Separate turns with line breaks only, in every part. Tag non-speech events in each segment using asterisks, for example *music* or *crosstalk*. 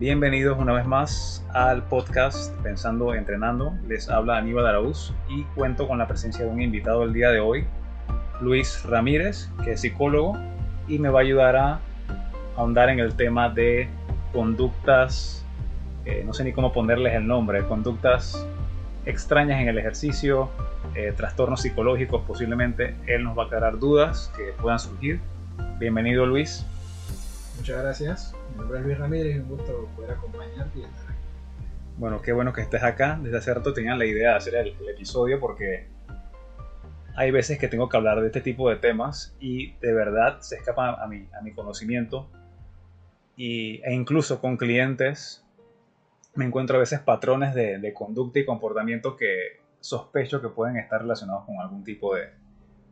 Bienvenidos una vez más al podcast Pensando Entrenando. Les habla Aníbal Araúz y cuento con la presencia de un invitado el día de hoy, Luis Ramírez, que es psicólogo y me va a ayudar a ahondar en el tema de conductas, eh, no sé ni cómo ponerles el nombre, conductas extrañas en el ejercicio, eh, trastornos psicológicos posiblemente. Él nos va a aclarar dudas que puedan surgir. Bienvenido Luis.
Muchas gracias. Mi nombre es Luis Ramírez y un gusto poder acompañarte y estar aquí.
Bueno, qué bueno que estés acá. Desde hace rato tenía la idea de hacer el, el episodio porque hay veces que tengo que hablar de este tipo de temas y de verdad se escapa a mi, a mi conocimiento. Y, e incluso con clientes me encuentro a veces patrones de, de, conducta y comportamiento que sospecho que pueden estar relacionados con algún tipo de,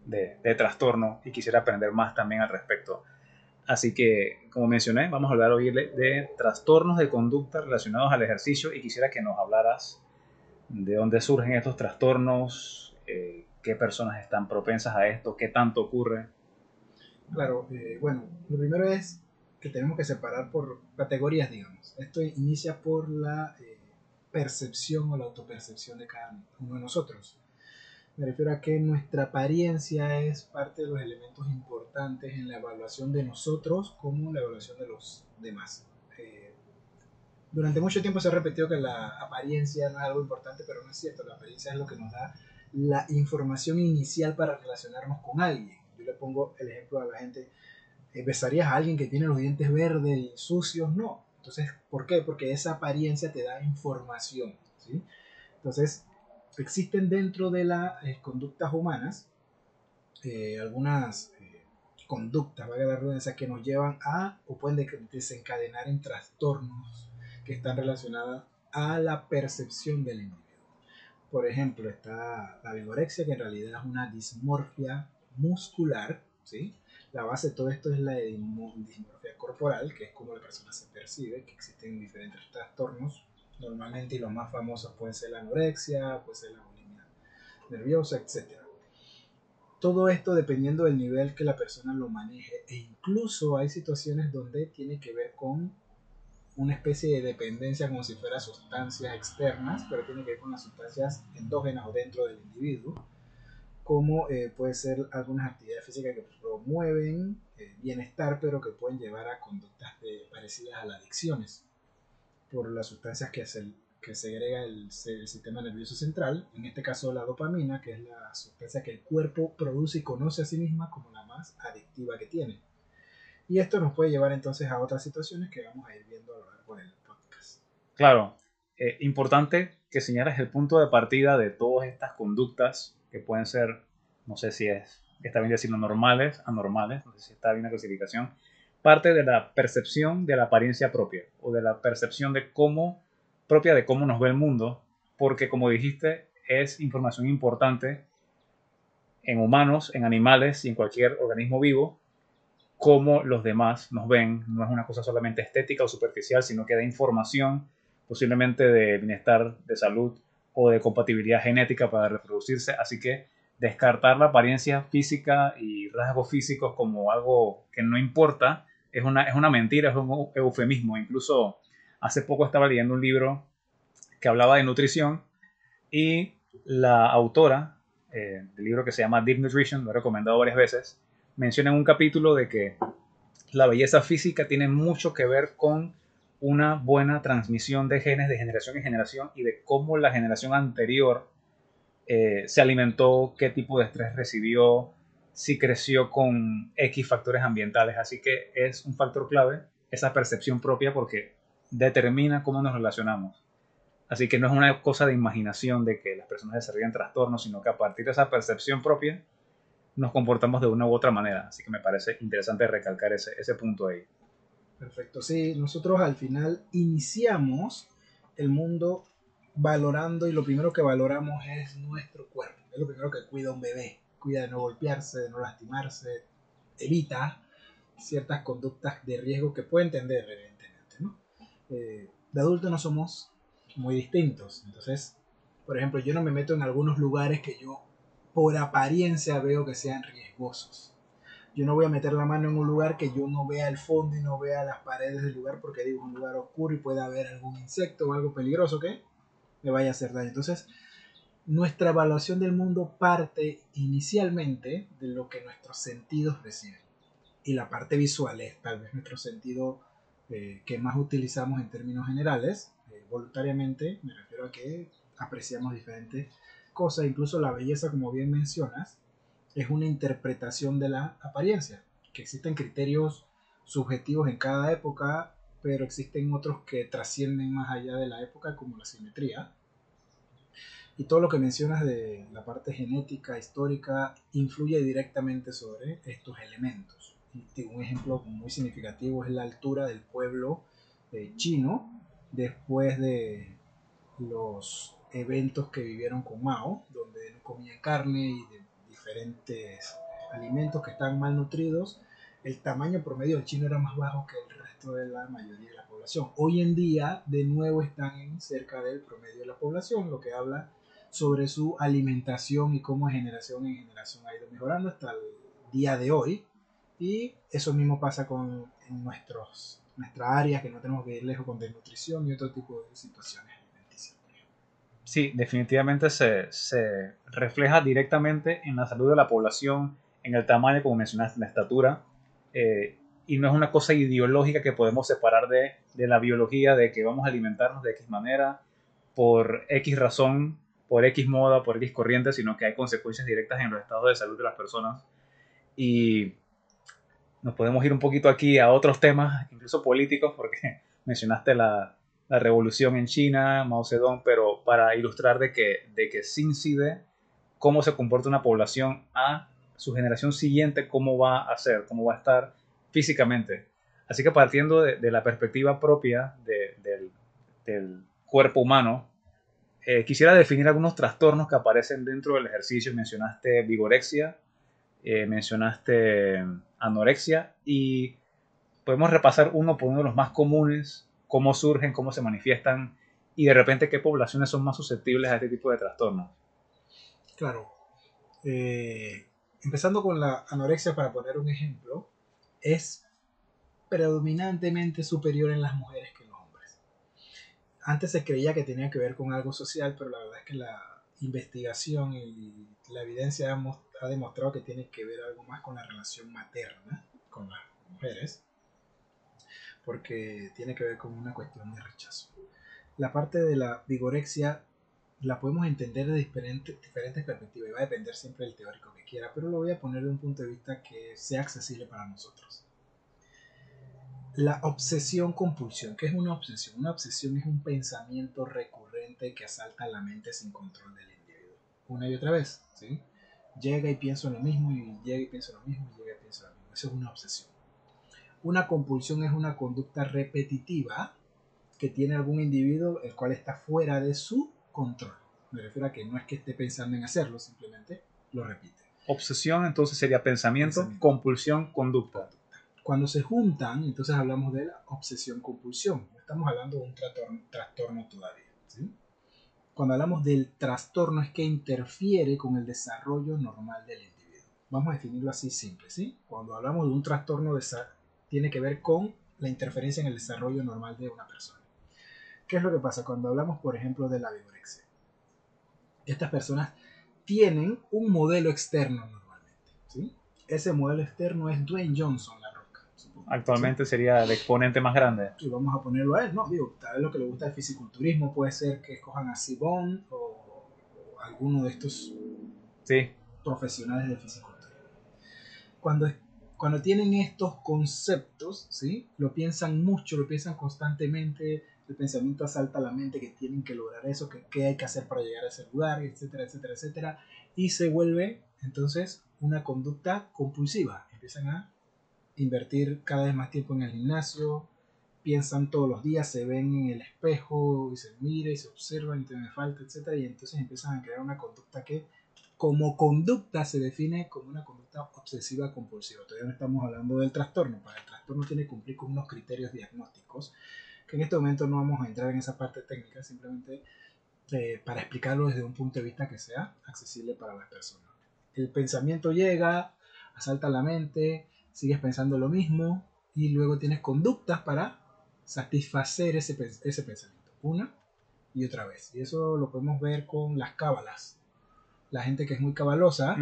de, de, trastorno y quisiera aprender más también al respecto. Así que, como mencioné, vamos a hablar hoy de, trastornos de conducta relacionados al ejercicio y quisiera que nos hablaras de dónde surgen estos trastornos, eh, qué personas están propensas a esto, qué tanto ocurre.
Claro, eh, bueno, lo primero es que tenemos que separar por categorías, digamos. Esto inicia por la eh, percepción o la autopercepción de cada uno de nosotros. Me refiero a que nuestra apariencia es parte de los elementos importantes en la evaluación de nosotros como la evaluación de los demás. Eh, durante mucho tiempo se ha repetido que la apariencia no es algo importante, pero no es cierto. La apariencia es lo que nos da la información inicial para relacionarnos con alguien. Yo le pongo el ejemplo a la gente, ¿besarías a alguien que tiene los dientes verdes y sucios? No. Entonces, ¿por qué? Porque esa apariencia te da información. ¿sí? Entonces, existen dentro de las eh, conductas humanas eh, algunas eh, conductas, valga la redundancia, que nos llevan a o pueden desencadenar en trastornos que están relacionadas a la percepción del individuo. Por ejemplo, está la vigorexia, que en realidad es una dismorfia muscular, ¿sí? La base de todo esto es la dismorfia corporal, que es como la persona se percibe, que existen diferentes trastornos normalmente y los más famosos pueden ser la anorexia, puede ser la bulimia nerviosa, etc. Todo esto dependiendo del nivel que la persona lo maneje e incluso hay situaciones donde tiene que ver con una especie de dependencia como si fuera sustancias externas, pero tiene que ver con las sustancias endógenas o dentro del individuo, como eh, puede ser algunas actividades físicas que promueven eh, bienestar, pero que pueden llevar a conductas de, parecidas a las adicciones por las sustancias que, se, que segrega el, el, sistema nervioso central, en este caso la dopamina, que es la sustancia que el cuerpo produce y conoce a sí misma como la más adictiva que tiene. Y esto nos puede llevar entonces a otras situaciones que vamos a ir viendo a lo largo del podcast.
Claro, eh, importante que señales el punto de partida de todas estas conductas que pueden ser, no sé si es, está bien decirlo, normales, anormales, no sé si está bien la clasificación, parte de la percepción de la apariencia propia o de la percepción de cómo, propia de cómo nos ve el mundo, porque como dijiste, es información importante en humanos, en animales y en cualquier organismo vivo, cómo los demás nos ven. No es una cosa solamente estética o superficial, sino que da información posiblemente de bienestar, de salud o de compatibilidad genética para reproducirse. Así que descartar la apariencia física y rasgos físicos como algo que no importa es una, es una mentira, es un eufemismo. Incluso hace poco estaba leyendo un libro que hablaba de nutrición y la autora eh, del libro que se llama Deep Nutrition, lo he recomendado varias veces, menciona en un capítulo de que la belleza física tiene mucho que ver con una buena transmisión de genes de generación en generación y de cómo la generación anterior eh, se alimentó, qué tipo de estrés recibió, si creció con X factores ambientales. Así que es un factor clave esa percepción propia porque determina cómo nos relacionamos. Así que no es una cosa de imaginación de que las personas desarrollan trastornos, sino que a partir de esa percepción propia nos comportamos de una u otra manera. Así que me parece interesante recalcar ese, ese punto ahí.
Perfecto, sí, nosotros al final iniciamos el mundo valorando y lo primero que valoramos es nuestro cuerpo. Es lo primero que cuida un bebé. De no golpearse, de no lastimarse, evita ciertas conductas de riesgo que puede entender, evidentemente. ¿no? Eh, de adulto no somos muy distintos. Entonces, por ejemplo, yo no me meto en algunos lugares que yo por apariencia veo que sean riesgosos. Yo no voy a meter la mano en un lugar que yo no vea el fondo y no vea las paredes del lugar porque digo un lugar oscuro y puede haber algún insecto o algo peligroso que me vaya a hacer daño. Entonces, nuestra evaluación del mundo parte inicialmente de lo que nuestros sentidos reciben. Y la parte visual es tal vez nuestro sentido eh, que más utilizamos en términos generales. Eh, voluntariamente me refiero a que apreciamos diferentes cosas, incluso la belleza, como bien mencionas, es una interpretación de la apariencia, que existen criterios subjetivos en cada época, pero existen otros que trascienden más allá de la época, como la simetría. Y todo lo que mencionas de la parte genética, histórica, influye directamente sobre estos elementos. un ejemplo muy significativo es la altura del pueblo eh, chino después de los eventos que vivieron con Mao, donde no comían carne y de diferentes alimentos que están malnutridos, el tamaño promedio del chino era más bajo que el resto de la mayoría de la población. Hoy en día, de nuevo, están cerca del promedio de la población, lo que habla sobre su alimentación y cómo generación en generación ha ido mejorando hasta el día de hoy. Y eso mismo pasa con en nuestros, nuestra área, que no tenemos que ir lejos con desnutrición y otro tipo de situaciones.
Sí, definitivamente se, se refleja directamente en la salud de la población, en el tamaño, como mencionaste, en la estatura. Eh, y no es una cosa ideológica que podemos separar de, de la biología, de que vamos a alimentarnos de X manera, por X razón, por X moda, por X corriente, sino que hay consecuencias directas en los estados de salud de las personas. Y nos podemos ir un poquito aquí a otros temas, incluso políticos, porque *laughs* mencionaste la, la revolución en China, Mao Zedong, pero para ilustrar de que, de que sí incide cómo se comporta una población a su generación siguiente, cómo va a ser, cómo va a estar físicamente. Así que partiendo de, la perspectiva propia del, del cuerpo humano, eh, quisiera definir algunos trastornos que aparecen dentro del ejercicio. Mencionaste vigorexia, eh, mencionaste anorexia y podemos repasar uno por uno de los más comunes, cómo surgen, cómo se manifiestan y de repente qué poblaciones son más susceptibles a este tipo de trastornos.
Claro. Eh, empezando con la anorexia, para poner un ejemplo, es predominantemente superior en las mujeres que antes se creía que tenía que ver con algo social, pero la verdad es que la investigación y la evidencia ha, demostrado que tiene que ver algo más con la relación materna con las mujeres, porque tiene que ver con una cuestión de rechazo. La parte de la vigorexia la podemos entender de diferentes, diferentes perspectivas y va a depender siempre del teórico que quiera, pero lo voy a poner de un punto de vista que sea accesible para nosotros la obsesión compulsión. ¿Qué es una obsesión? Una obsesión es un pensamiento recurrente que asalta la mente sin control del individuo. Una y otra vez, ¿sí? Llega y pienso lo mismo y llega y pienso lo mismo y llega y pienso lo mismo. Eso es una obsesión. Una compulsión es una conducta repetitiva que tiene algún individuo el cual está fuera de su control. Me refiero a que no es que esté pensando en hacerlo, simplemente lo repite.
Obsesión entonces sería pensamiento. compulsión, conducta.
Cuando se juntan, entonces hablamos de la obsesión-compulsión. Estamos hablando de un trastorno, todavía. Cuando hablamos del trastorno es que interfiere con el desarrollo normal del individuo. Vamos a definirlo así simple. ¿sí? Cuando hablamos de un trastorno, tiene que ver con la interferencia en el desarrollo normal de una persona. ¿Qué es lo que pasa? Cuando hablamos, por ejemplo, de la vigorexia. Estas personas tienen un modelo externo normalmente. ¿sí? Ese modelo externo es Dwayne Johnson,
Actualmente sería el exponente más grande.
Y vamos a ponerlo a él, ¿no? Digo, tal vez lo que le gusta el fisiculturismo puede ser que escojan a Sibon o, alguno de estos
sí.
profesionales de fisiculturismo. Cuando, cuando tienen estos conceptos, ¿sí? Lo piensan mucho, lo piensan constantemente, el pensamiento asalta a la mente que tienen que lograr eso, que qué hay que hacer para llegar a ese lugar, etcétera, etcétera, etcétera, y se vuelve entonces una conducta compulsiva. Empiezan a invertir cada vez más tiempo en el gimnasio, piensan todos los días, se ven en el espejo y se miran y se observan y te me falta, etc. Y entonces empiezan a crear una conducta que como conducta se define como una conducta obsesiva compulsiva. Todavía no estamos hablando del trastorno, para el trastorno tiene que cumplir con unos criterios diagnósticos, que en este momento no vamos a entrar en esa parte técnica, simplemente eh, para explicarlo desde un punto de vista que sea accesible para las personas. El pensamiento llega, asalta la mente, sigues pensando lo mismo y luego tienes conductas para satisfacer ese, ese pensamiento. Una y otra vez. Y eso lo podemos ver con las cábalas. La gente que es muy cabalosa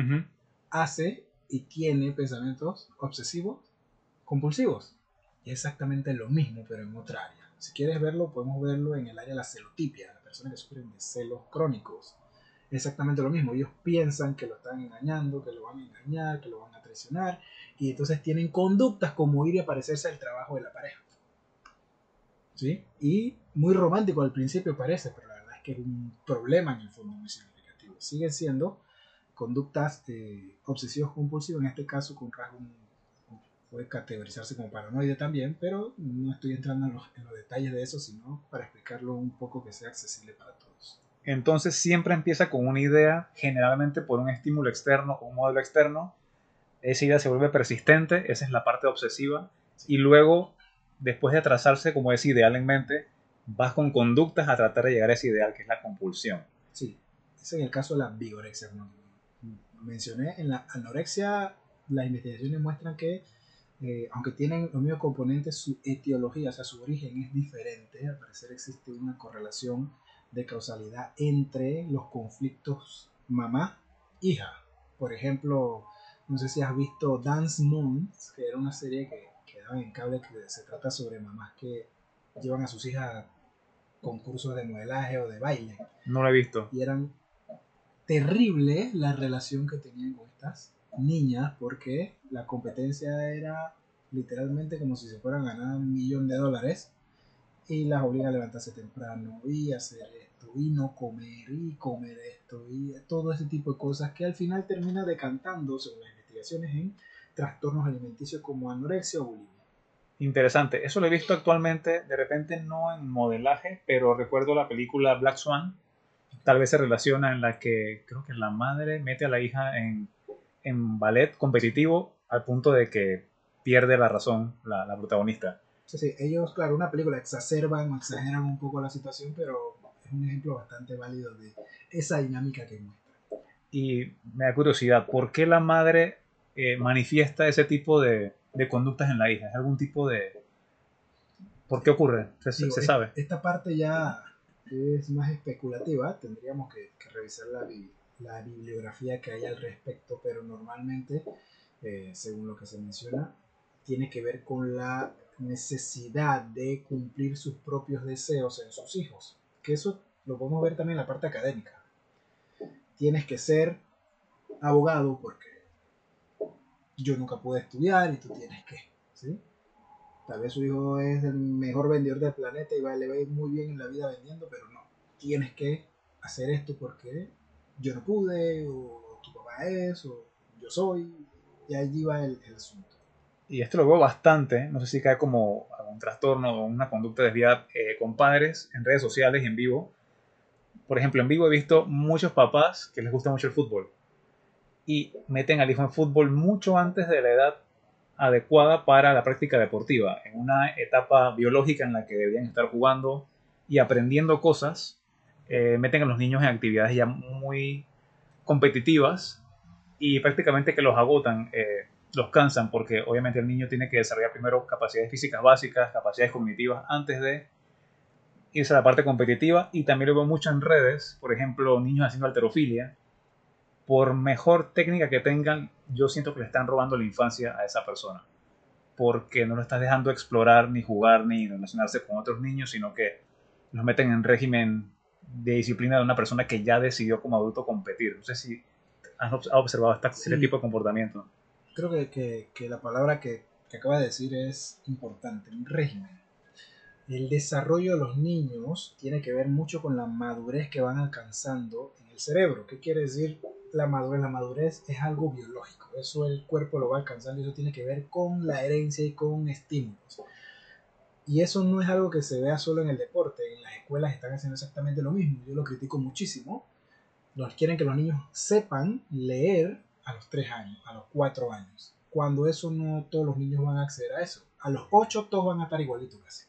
hace y tiene pensamientos obsesivos compulsivos. Y es exactamente lo mismo, pero en otra área. Si quieres verlo, podemos verlo en el área de la celotipia, la persona que sufren de celos crónicos. Exactamente lo mismo. Ellos piensan que lo están engañando, que lo van a engañar, que lo van a traicionar. Y entonces tienen conductas como ir y aparecerse al trabajo de la pareja. ¿Sí? Y muy romántico al principio parece, pero la verdad es que es un problema en el fondo muy significativo. Siguen siendo conductas eh, obsesivos compulsivos, en este caso con rasgo puede categorizarse como paranoide también, pero no estoy entrando en los, en los, detalles de eso, sino para explicarlo un poco que sea accesible para todos.
Entonces siempre empieza con una idea, generalmente por un estímulo externo o un modelo externo, esa idea se vuelve persistente, esa es la parte obsesiva, y luego, después de trazarse como ese ideal en mente, vas con conductas a tratar de llegar a ese ideal que es la compulsión.
Sí, ese es el caso de la vigorexia. ¿no? Mencioné en la anorexia, las investigaciones muestran que eh, aunque tienen los mismos componentes, su etiología, o sea, su origen es diferente. Al parecer existe una correlación de causalidad entre los conflictos mamá-hija. Por ejemplo, no sé si has visto Dance Moons, que era una serie que, que daba en cable que se trata sobre mamás que llevan a sus hijas a concursos de modelaje o de baile.
No lo he visto.
Y eran terrible la relación que tenían con estas niñas porque la competencia era literalmente como si se fueran a ganar un millón de dólares y las obliga a levantarse temprano y hacer esto y no comer y comer esto y todo ese tipo de cosas que al final termina decantando según las investigaciones en trastornos alimenticios como anorexia o bulimia.
Interesante, eso lo he visto actualmente, de repente no en modelaje, pero recuerdo la película Black Swan, tal vez se relaciona en la que creo que la madre mete a la hija en en ballet competitivo al punto de que pierde la razón la, la protagonista.
Sí, sí, ellos, claro, una película exacerban o exageran un poco la situación, pero es un ejemplo bastante válido de esa dinámica que muestra.
Y me da curiosidad, ¿por qué la madre eh, manifiesta ese tipo de, de, conductas en la hija? ¿Es algún tipo de... ¿Por qué ocurre? ¿Se, Digo, se sabe?
Esta parte ya es más especulativa, tendríamos que, que revisar la, la bibliografía que hay al respecto, pero normalmente, eh, según lo que se menciona, tiene que ver con la necesidad de cumplir sus propios deseos en sus hijos. Que eso lo podemos ver también en la parte académica. Tienes que ser abogado porque yo nunca pude estudiar y tú tienes que, ¿sí? Tal vez su hijo es el mejor vendedor del planeta y le va a ir muy bien en la vida vendiendo, pero no. Tienes que hacer esto porque yo no pude, o tu papá es, o yo soy, y allí va el, el asunto.
Y esto lo veo bastante, no sé si cae como un trastorno o una conducta desviada eh, con padres en redes sociales y en vivo. Por ejemplo, en vivo he visto muchos papás que les gusta mucho el fútbol y meten al hijo en fútbol mucho antes de la edad adecuada para la práctica deportiva, en una etapa biológica en la que deberían estar jugando y aprendiendo cosas eh, meten a los niños en actividades ya muy competitivas y prácticamente que los agotan, eh, los cansan, porque obviamente el niño tiene que desarrollar primero capacidades físicas básicas, capacidades cognitivas antes de irse a la parte competitiva y también lo veo mucho en redes, por ejemplo, niños haciendo alterofilia. Por mejor técnica que tengan, yo siento que le están robando la infancia a esa persona, porque no lo estás dejando explorar, ni jugar, ni relacionarse con otros niños, sino que los meten en régimen de disciplina de una persona que ya decidió como adulto competir. No sé si has observado este sí. tipo de comportamiento.
Creo que, que, que la palabra que, que acaba de decir es importante, un régimen. El desarrollo de los niños tiene que ver mucho con la madurez que van alcanzando en el cerebro. ¿Qué quiere decir la madurez? La madurez es algo biológico, eso el cuerpo lo va alcanzando y eso tiene que ver con la herencia y con estímulos. Y eso no es algo que se vea solo en el deporte. En las escuelas están haciendo exactamente lo mismo. Yo lo critico muchísimo. Nos quieren que los niños sepan leer a los 3 años, a los 4 años. Cuando eso no todos los niños van a acceder a eso. A los 8 todos van a estar igualitos casi.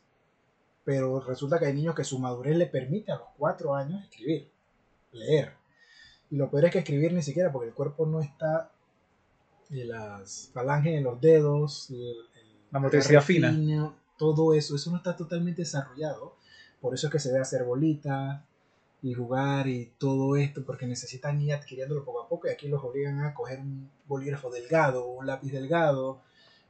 Pero resulta que hay niños que su madurez le permite a los 4 años escribir, leer. Y lo peor es que escribir ni siquiera porque el cuerpo no está y las falanges en los dedos, el- el-
La motricidad fina.
todo eso, eso no está totalmente desarrollado. Por eso es que se ve hacer bolitas y jugar y todo esto, porque necesitan ir adquiriéndolo poco a poco y aquí los obligan a coger un bolígrafo delgado un lápiz delgado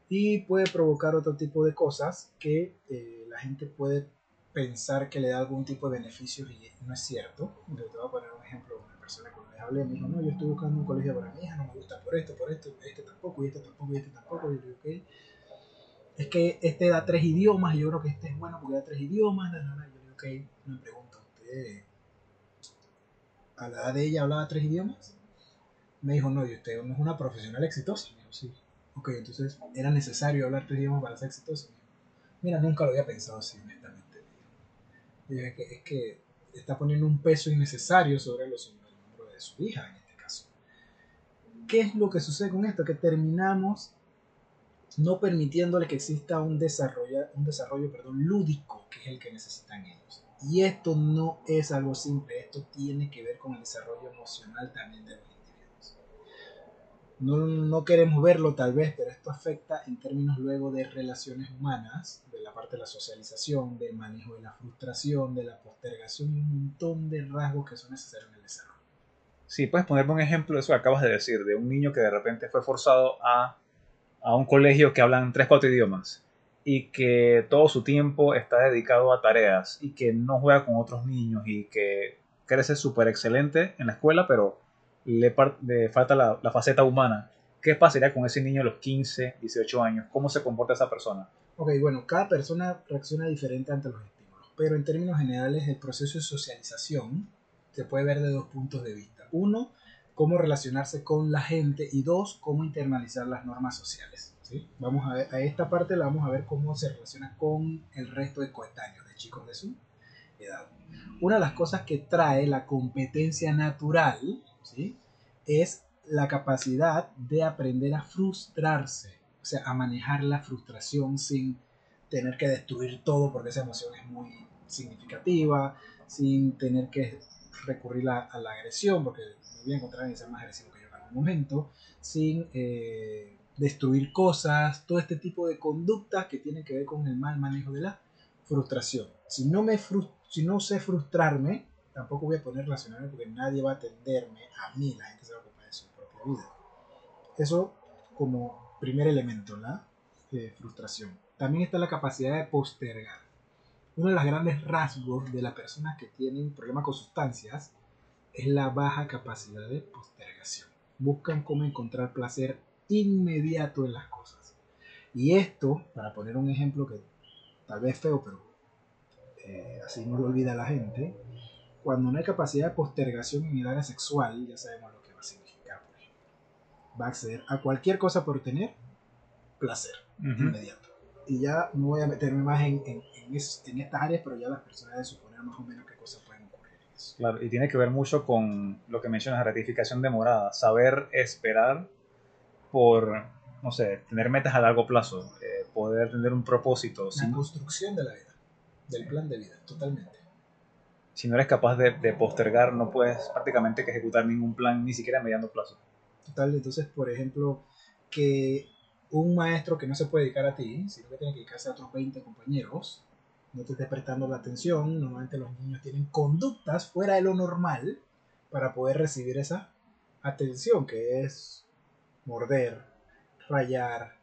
y puede provocar otro tipo de cosas que eh, la gente puede pensar que le da algún tipo de beneficios y no es cierto. Yo te voy a poner un ejemplo, una persona con la que hablé me dijo, no, yo estoy buscando un colegio para mi hija, no me gusta por esto, por esto, este tampoco, y este tampoco, y este tampoco, y yo digo, ok. Es que este da tres idiomas, y yo creo que este es bueno porque da tres idiomas, na. yo digo, ok, me pregunto, ¿usted a la edad de ella hablaba tres idiomas? Me dijo, no, y usted no es una profesional exitosa. Me dijo, sí. Ok, entonces, ¿era necesario hablar tres idiomas para ser exitoso? Me dijo, Mira, nunca lo había pensado así, honestamente. es que, es que está poniendo un peso innecesario sobre los hombros de su hija, en este caso. ¿Qué es lo que sucede con esto? Que terminamos no permitiéndole que exista un desarrollo, un desarrollo perdón, lúdico, que es el que necesitan ellos. Y esto no es algo simple, esto tiene que ver con el desarrollo emocional también de los individuos. No, no queremos verlo tal vez, pero esto afecta en términos luego de relaciones humanas, de la parte de la socialización, del manejo de la frustración, de la postergación y un montón de rasgos que son necesarios en el desarrollo.
Sí, puedes ponerme un ejemplo de eso que acabas de decir, de un niño que de repente fue forzado a, a un colegio que hablan tres, cuatro idiomas y que todo su tiempo está dedicado a tareas y que no juega con otros niños y que crece súper excelente en la escuela, pero le, falta la, la faceta humana. ¿Qué pasaría con ese niño a los 15, 18 años? ¿Cómo se comporta esa persona?
Ok, bueno, cada persona reacciona diferente ante los estímulos, pero en términos generales el proceso de socialización se puede ver de dos puntos de vista. Uno, cómo relacionarse con la gente y dos, cómo internalizar las normas sociales. ¿Sí? Vamos a, ver, a esta parte la vamos a ver cómo se relaciona con el resto de coetáneos, de chicos de su edad. Una de las cosas que trae la competencia natural ¿sí? es la capacidad de aprender a frustrarse, o sea, a manejar la frustración sin tener que destruir todo porque esa emoción es muy significativa, sin tener que recurrir a, a la agresión, porque me voy a encontrar en ser más agresivo que yo en algún momento, sin eh, destruir cosas, todo este tipo de conductas que tienen que ver con el mal manejo de la frustración. Si no, me frus- si no sé frustrarme, tampoco voy a poner relacionarme porque nadie va a atenderme a mí, la gente se va a ocupar de su propia vida. Eso como primer elemento, la frustración. También está la capacidad de postergar. Uno de los grandes rasgos de las personas que tienen problemas con sustancias es la baja capacidad de postergación. Buscan cómo encontrar placer inmediato en las cosas. Y esto, para poner un ejemplo que tal vez feo, pero eh, así no lo olvida la gente, cuando no hay capacidad de postergación en el área sexual, ya sabemos lo que va a significar. Va a acceder a cualquier cosa por tener placer inmediato. Y ya no voy a meterme más en, en, en, es- en estas áreas, pero ya las personas deben suponer más o menos qué cosas pueden ocurrir en eso.
Claro, y tiene que ver mucho con lo que mencionas, gratificación demorada, saber esperar por, no sé, tener metas a largo plazo, eh, poder tener un propósito.
La
Si,
construcción de la vida, del plan de vida, totalmente.
si no eres capaz de, de postergar, no puedes prácticamente que ejecutar ningún plan, ni siquiera a mediano plazo.
Total, entonces, por ejemplo, que un maestro que no se puede dedicar a ti, sino que tiene que dedicarse a otros 20 compañeros, no te estés prestando la atención, normalmente los niños tienen conductas fuera de lo normal para poder recibir esa atención, que es morder, rayar,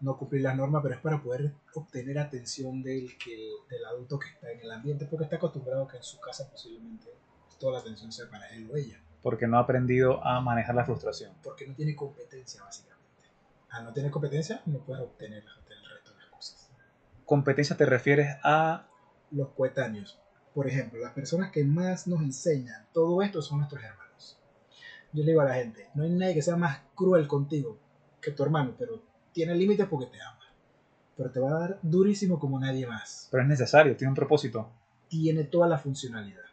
no cumplir las normas, pero es para poder obtener atención del, que, del adulto que está en el ambiente, porque está acostumbrado que en su casa posiblemente toda la atención sea para él o ella
Porque no ha aprendido a manejar la frustración.
porque no tiene competencia básicamente. Al no tener competencia no puedes obtener el resto de las cosas.
Competencia te refieres a...
Los coetáneos, por ejemplo, las personas que más nos enseñan todo esto son nuestros hermanos. Yo le digo a la gente, no hay nadie que sea más cruel contigo que tu hermano, pero tiene límites porque te ama. Pero te va a dar durísimo como nadie más.
Pero es necesario, tiene un propósito.
Tiene toda la funcionalidad.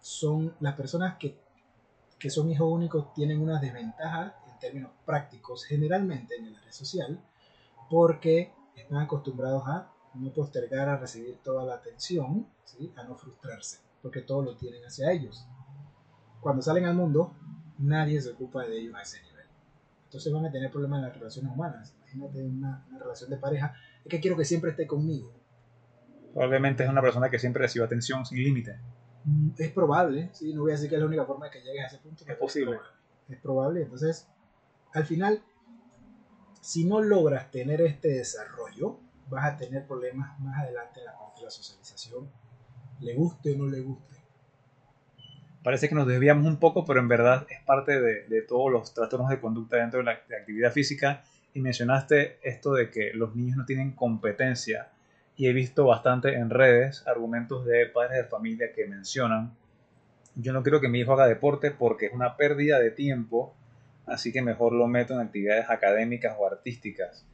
Son las personas que, que son hijos únicos tienen unas desventajas en términos prácticos, generalmente en el área social, porque están acostumbrados a no postergar a recibir toda la atención, ¿sí? a no frustrarse, porque todo lo tienen hacia ellos. Cuando salen al mundo, nadie se ocupa de ellos a ese nivel. entonces van a tener problemas en las relaciones humanas. Imagínate una, una relación de pareja, es que quiero que siempre esté conmigo.
Probablemente es una persona que siempre recibe atención sin límite.
Mm, Es probable, ¿sí? no voy a decir que es la única forma de que llegues a ese punto. pero
posible.
probable. Es probable, entonces, al final, si no logras tener este desarrollo, vas a tener problemas más adelante en la parte de la socialización, le guste o no le guste.
Parece que nos desviamos un poco, pero en verdad es parte de, de todos los trastornos de conducta dentro de la de actividad física. Y mencionaste esto de que los niños no tienen competencia. Y he visto bastante en redes argumentos de padres de familia que mencionan, yo no quiero que mi hijo haga deporte porque es una pérdida de tiempo, así que mejor lo meto en actividades académicas o artísticas.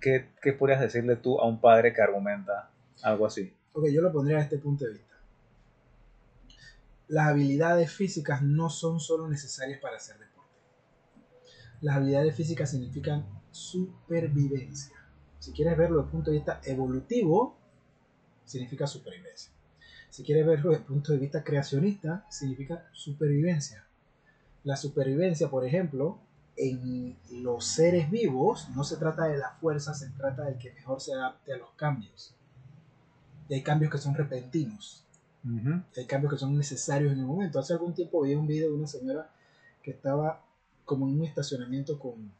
¿Qué, qué podrías decirle tú a un padre que argumenta algo así?
Ok, yo lo pondría desde este punto de vista. Las habilidades físicas no son solo necesarias para hacer deporte. Las habilidades físicas significan supervivencia. Si quieres verlo desde el punto de vista evolutivo, significa supervivencia. Si quieres verlo desde el punto de vista creacionista, significa supervivencia. La supervivencia, por ejemplo, en los seres vivos no se trata de la fuerza, se trata del que mejor se adapte a los cambios. Y hay cambios que son repentinos, Hay cambios que son necesarios en el momento. Hace algún tiempo vi un video de una señora que estaba como en un estacionamiento con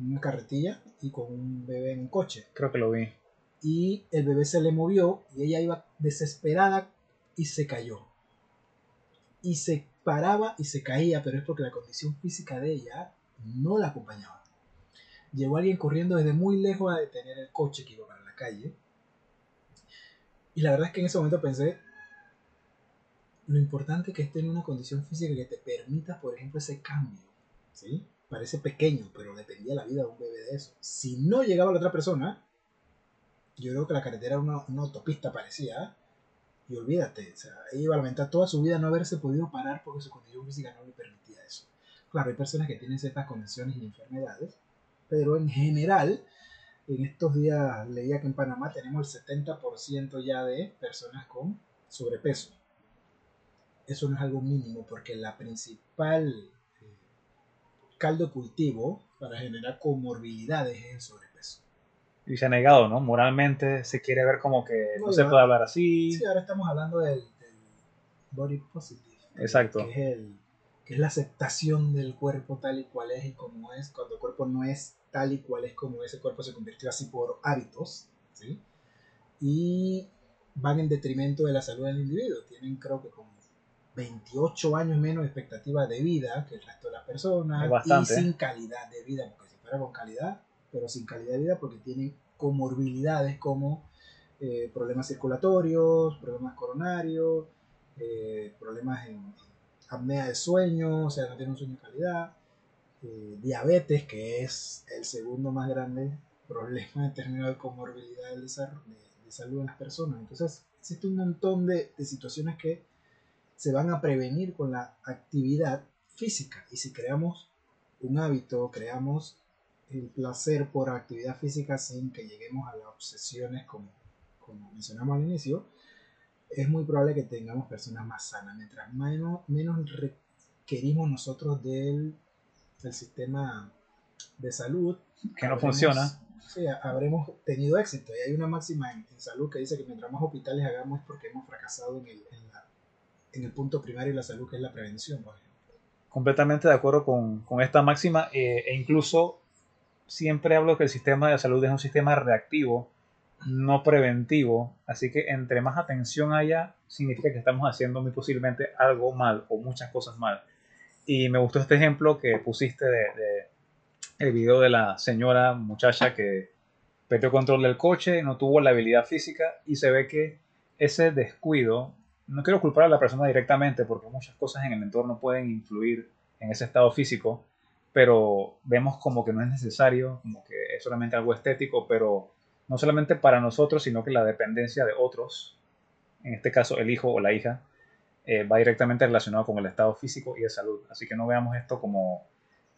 una carretilla y con un bebé en un coche.
Creo que lo vi.
Y el bebé se le movió y ella iba desesperada y se cayó. Y se paraba y se caía, pero es porque la condición física de ella no la acompañaba. Llegó alguien corriendo desde muy lejos a detener el coche que iba para la calle. Y la verdad es que en ese momento pensé, lo importante que esté en una condición física que te permita, por ejemplo, ese cambio. ¿sí? Parece pequeño, pero dependía la vida de un bebé de eso. Si no llegaba la otra persona, yo creo que la carretera era una, una autopista parecía. Y olvídate, o sea, ella iba a lamentar toda su vida no haberse podido parar porque su condición física no le permitía eso. Claro, hay personas que tienen ciertas condiciones y enfermedades, pero en general, en estos días leía que en Panamá tenemos el 70% ya de personas con sobrepeso. Eso no es algo mínimo porque la principal eh, caldo cultivo para generar comorbilidades es el sobrepeso.
Y se ha negado, ¿no? Moralmente se quiere ver como que no, se puede hablar así.
Sí, ahora estamos hablando del, del body positive.
Exacto.
Que es, el, que es la aceptación del cuerpo tal y cual es y como es. Cuando el cuerpo no es tal y cual es como ese cuerpo se convirtió así por hábitos. ¿sí? Y van en detrimento de la salud del individuo. Tienen creo que como 28 años menos de expectativa de vida que el resto de las personas. Y
¿eh?
sin calidad de vida, porque si fuera con calidad, pero sin calidad de vida porque tienen comorbilidades como eh, problemas circulatorios, problemas coronarios, eh, problemas en apnea de sueño, o sea, no tienen un sueño de calidad, eh, diabetes, que es el segundo más grande problema en términos de comorbilidad del desarrollo- de, de salud en las personas. Entonces, existe un montón de, de situaciones que se van a prevenir con la actividad física. Y si creamos un hábito, creamos el placer por actividad física sin que lleguemos a las obsesiones como, como mencionamos al inicio, es muy probable que tengamos personas más sanas. Mientras menos, menos requerimos nosotros del, del sistema de salud,
Que no
habremos-
funciona.
Sí, habremos tenido éxito. Y hay una máxima en, en salud que dice que mientras más hospitales hagamos es porque hemos fracasado en el, en la- en el punto primario de la salud, que es la prevención, ejemplo.
Completamente de acuerdo con, con esta máxima eh, e incluso siempre hablo que el sistema de salud es un sistema reactivo, no preventivo, así que entre más atención haya, significa que estamos haciendo muy posiblemente algo mal o muchas cosas mal. Y me gustó este ejemplo que pusiste de, de el video de la señora muchacha que perdió control del coche, no tuvo la habilidad física y se ve que ese descuido, no quiero culpar a la persona directamente porque muchas cosas en el entorno pueden influir en ese estado físico, pero vemos como que no es necesario, como que es solamente algo estético, pero no solamente para nosotros, sino que la dependencia de otros, en este caso el hijo o la hija, eh, va directamente relacionado con el estado físico y de salud. Así que no veamos esto como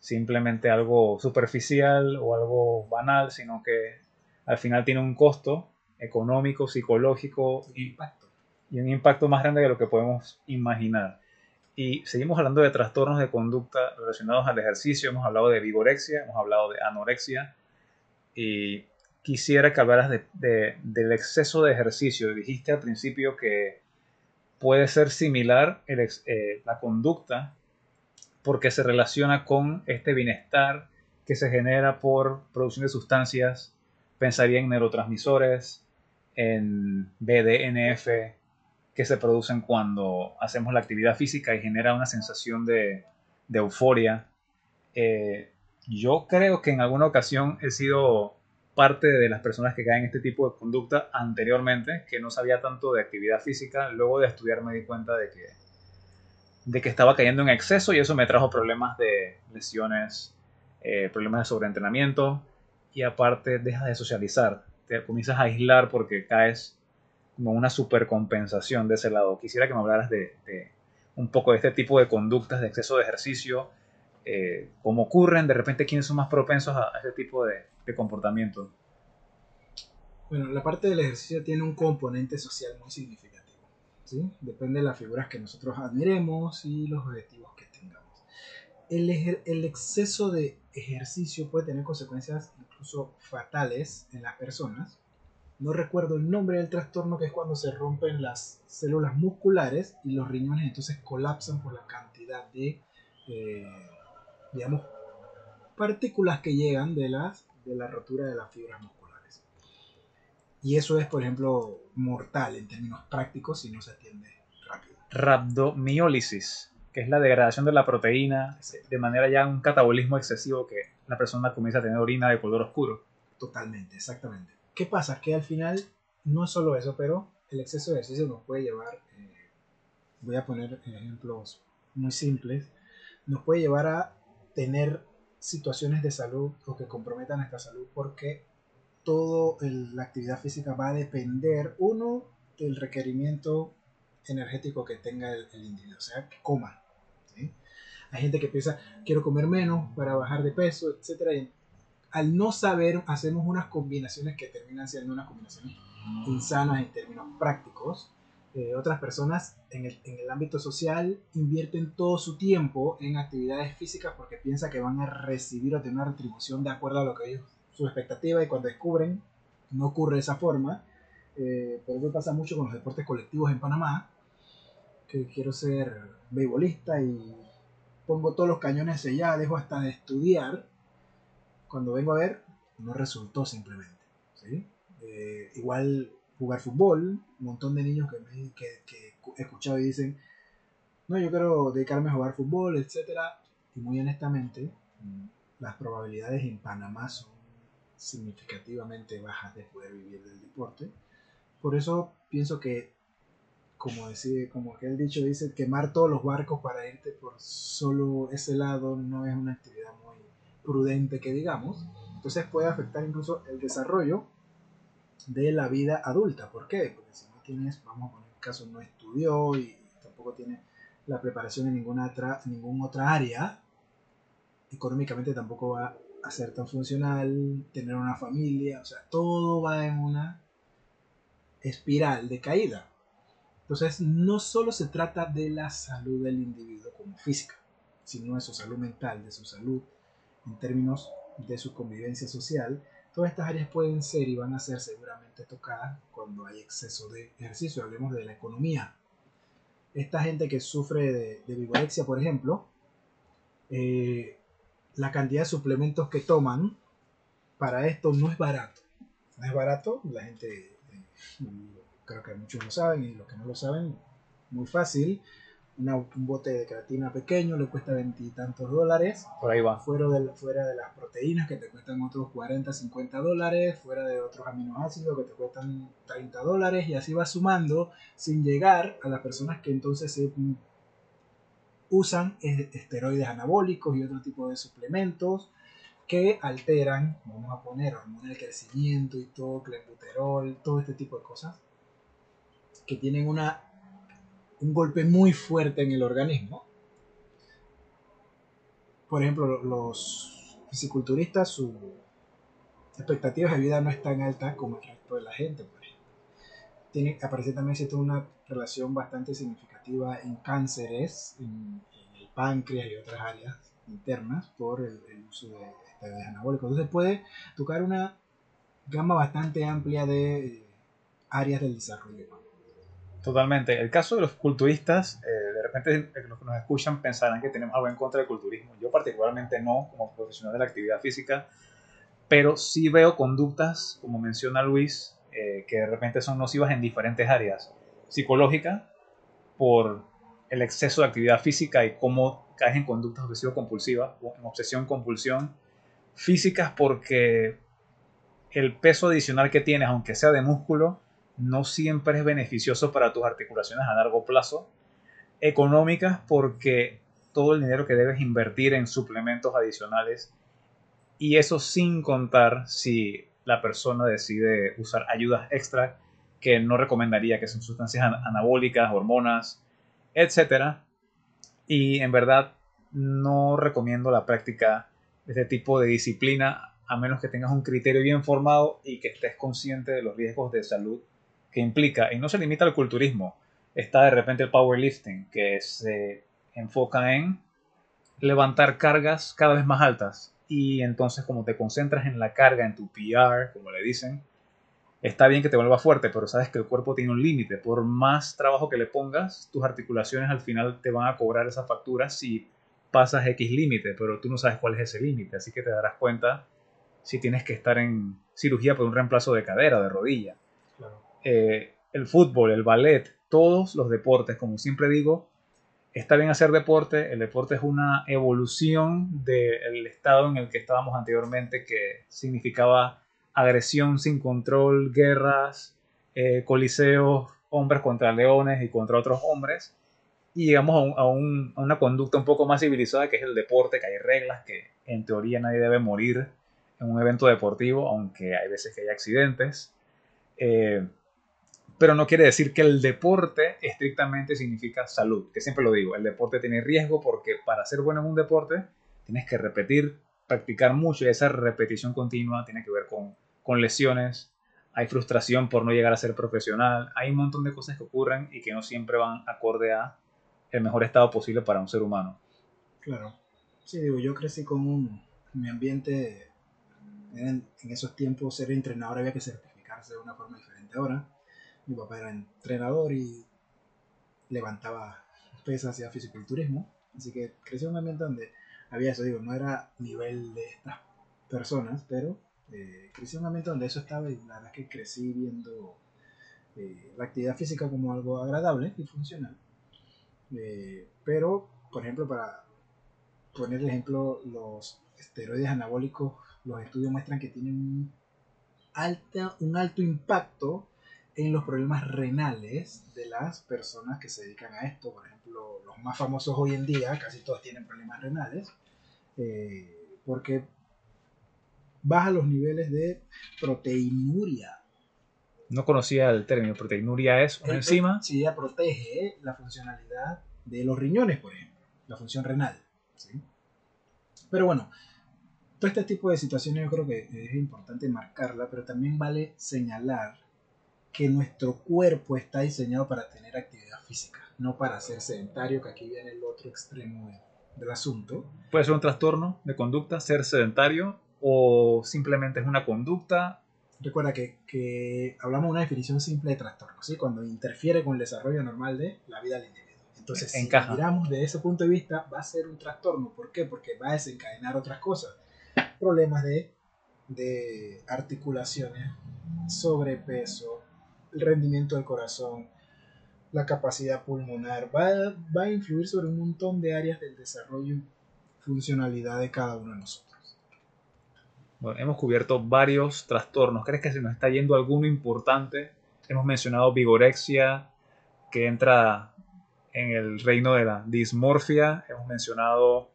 simplemente algo superficial o algo banal, sino que al final tiene un costo económico, psicológico y,
Impacto.
Y un impacto más grande de lo que podemos imaginar. Y seguimos hablando de trastornos de conducta relacionados al ejercicio, hemos hablado de vigorexia, hemos hablado de anorexia, y quisiera que hablaras de, del exceso de ejercicio. Dijiste al principio que puede ser similar eh, la conducta porque se relaciona con este bienestar que se genera por producción de sustancias. Pensaría en neurotransmisores, en BDNF, que se producen cuando hacemos la actividad física y genera una sensación de, euforia. Eh, yo creo que en alguna ocasión he sido parte de las personas que caen en este tipo de conducta anteriormente, que no sabía tanto de actividad física, luego de estudiar me di cuenta de que, de que estaba cayendo en exceso y eso me trajo problemas de lesiones, eh, problemas de sobreentrenamiento y aparte dejas de socializar, te comienzas a aislar porque caes como una supercompensación de ese lado. Quisiera que me hablaras de, un poco de este tipo de conductas de exceso de ejercicio, eh, cómo ocurren, de repente quiénes son más propensos a, a este tipo de, de comportamiento.
Bueno, la parte del ejercicio tiene un componente social muy significativo. ¿sí? Depende de las figuras que nosotros admiremos y los objetivos que tengamos. El, el exceso de ejercicio puede tener consecuencias incluso fatales en las personas. No recuerdo el nombre del trastorno, que es cuando se rompen las células musculares y los riñones entonces colapsan por la cantidad de, eh, digamos, partículas que llegan de las de la rotura de las fibras musculares. Y eso es, por ejemplo, mortal en términos prácticos si no se atiende rápido.
Rabdomiólisis, que es la degradación de la proteína de manera ya un catabolismo excesivo que la persona comienza a tener orina de color oscuro.
Totalmente, exactamente. ¿Qué pasa? Que al final no es solo eso, pero el exceso de ejercicio nos puede llevar, eh, voy a poner ejemplos muy simples, nos puede llevar a tener situaciones de salud o que comprometan esta salud porque toda la actividad física va a depender, uno, del requerimiento energético que tenga el, individuo, o sea, que coma. Hay gente que piensa, quiero comer menos para bajar de peso, etc. Y al no saber, hacemos unas combinaciones que terminan siendo unas combinaciones insanas en términos prácticos eh, otras personas en el, en el, ámbito social invierten todo su tiempo en actividades físicas porque piensan que van a recibir o tener una retribución de acuerdo a lo que ellos, su expectativa y cuando descubren no ocurre de esa forma. Eh, por eso pasa mucho con los deportes colectivos en Panamá, que quiero ser beisbolista y pongo todos los cañones allá, dejo hasta de estudiar. Cuando vengo a ver, no resultó simplemente. ¿sí? Eh, igual jugar fútbol, un montón de niños que, que, he escuchado y dicen, no, yo quiero dedicarme a jugar fútbol, etc. Y muy honestamente, las probabilidades en Panamá son significativamente bajas de poder vivir del deporte. Por eso pienso que, como, decía, como que el dicho dice, quemar todos los barcos para irte por solo ese lado no es una actividad muy prudente que digamos. Entonces puede afectar incluso el desarrollo de la vida adulta. ¿Por qué? Porque si no tienes, vamos a poner el caso, no estudió y tampoco tiene la preparación en ninguna otra, ninguna otra área, económicamente tampoco va a ser tan funcional, tener una familia, o sea, todo va en una espiral de caída. Entonces, no solo se trata de la salud del individuo como física, sino de su salud mental, de su salud en términos de su convivencia social, Todas estas áreas pueden ser y van a ser seguramente tocadas cuando hay exceso de ejercicio. Hablemos de la economía. Esta gente que sufre de, de vigorexia, por ejemplo, eh, la cantidad de suplementos que toman para esto no es barato. No es barato, la gente, eh, creo que muchos lo saben y los que no lo saben, muy fácil un bote de creatina pequeño le cuesta veintitantos dólares.
Por ahí va.
Fuera de, fuera de las proteínas que te cuestan otros 40, 50 dólares. Fuera de otros aminoácidos que te cuestan 30 dólares. Y así va sumando sin llegar a las personas que entonces usan esteroides anabólicos y otro tipo de suplementos que alteran, vamos a poner hormona del crecimiento y todo, clenbuterol, todo este tipo de cosas que tienen una un golpe muy fuerte en el organismo. Por ejemplo, los fisiculturistas, su expectativas de vida no es tan alta como el resto de la gente. tiene, aparece también cierto, una relación bastante significativa en cánceres, en, el páncreas y otras áreas internas por el, uso de esteroides anabólicos. Entonces puede tocar una gama bastante amplia de eh, áreas del desarrollo
Totalmente. El caso de los culturistas, eh, de repente los que nos escuchan pensarán que tenemos algo en contra del culturismo. Yo particularmente no, como profesional de la actividad física, pero sí veo conductas, como menciona Luis, eh, que de repente son nocivas en diferentes áreas. Psicológica, por el exceso de actividad física y cómo caes en conductas obsesivo-compulsivas, en obsesión-compulsión. Físicas porque el peso adicional que tienes, aunque sea de músculo, no siempre es beneficioso para tus articulaciones a largo plazo. Económicas porque todo el dinero que debes invertir en suplementos adicionales y eso sin contar si la persona decide usar ayudas extra que no recomendaría, que son sustancias anabólicas, hormonas, etc. Y en verdad no recomiendo la práctica de este tipo de disciplina a menos que tengas un criterio bien formado y que estés consciente de los riesgos de salud que implica. Y no se limita al culturismo. Está de repente el powerlifting, que se enfoca en levantar cargas cada vez más altas. Y entonces como te concentras en la carga, en tu PR, como le dicen, está bien que te vuelva fuerte, pero sabes que el cuerpo tiene un límite. Por más trabajo que le pongas, tus articulaciones al final te van a cobrar esa factura si pasas X límite, pero tú no sabes cuál es ese límite, así que te darás cuenta si tienes que estar en cirugía por un reemplazo de cadera, de rodilla. Eh, el fútbol, el ballet, todos los deportes, como siempre digo, está bien hacer deporte, el deporte es una evolución del estado en el que estábamos anteriormente, que significaba agresión sin control, guerras, eh, coliseos, hombres contra leones y contra otros hombres, y llegamos a, una conducta un poco más civilizada, que es el deporte, que hay reglas, que en teoría nadie debe morir en un evento deportivo, aunque hay veces que hay accidentes. Eh, pero no quiere decir que el deporte estrictamente significa salud, que siempre lo digo, el deporte tiene riesgo porque para ser bueno en un deporte tienes que repetir, practicar mucho y esa repetición continua tiene que ver con, con lesiones, hay frustración por no llegar a ser profesional, hay un montón de cosas que ocurren y que no siempre van acorde a el mejor estado posible para un ser humano.
Claro. Sí, digo, yo crecí con un, mi ambiente en, esos tiempos ser entrenador había que certificarse de una forma diferente. Ahora, mi papá era entrenador y levantaba pesas, hacía fisiculturismo, así que crecí en un ambiente donde había eso, digo, no era nivel de estas personas, pero eh, crecí en un ambiente donde eso estaba y la verdad es que crecí viendo eh, la actividad física como algo agradable y funcional. Eh, pero, por ejemplo, para poner el ejemplo, los esteroides anabólicos los estudios muestran que tienen un, un alto impacto en los problemas renales de las personas que se dedican a esto. Por ejemplo, los más famosos hoy en día, casi todos tienen problemas renales, eh, porque baja los niveles de proteinuria.
No conocía el término, proteinuria es una enzima.
Sí, ella protege la funcionalidad de los riñones, por ejemplo, la función renal. Pero bueno, todo este tipo de situaciones yo creo que es importante marcarla, pero también vale señalar que nuestro cuerpo está diseñado para tener actividad física, no para ser sedentario, que aquí viene el otro extremo del asunto.
Puede ser un trastorno de conducta, ser sedentario, o simplemente es una conducta.
Recuerda que, que hablamos de una definición simple de trastorno, ¿sí? cuando interfiere con el desarrollo normal de la vida del individuo. Entonces, si miramos de ese punto de vista, va a ser un trastorno. ¿Por qué? Porque va a desencadenar otras cosas problemas de, de articulaciones, sobrepeso, el rendimiento del corazón, la capacidad pulmonar, va, va a influir sobre un montón de áreas del desarrollo funcionalidad de cada uno de nosotros.
Bueno, hemos cubierto varios trastornos. ¿Crees que se nos está yendo alguno importante? Hemos mencionado vigorexia, que entra en el reino de la dismorfia. Hemos mencionado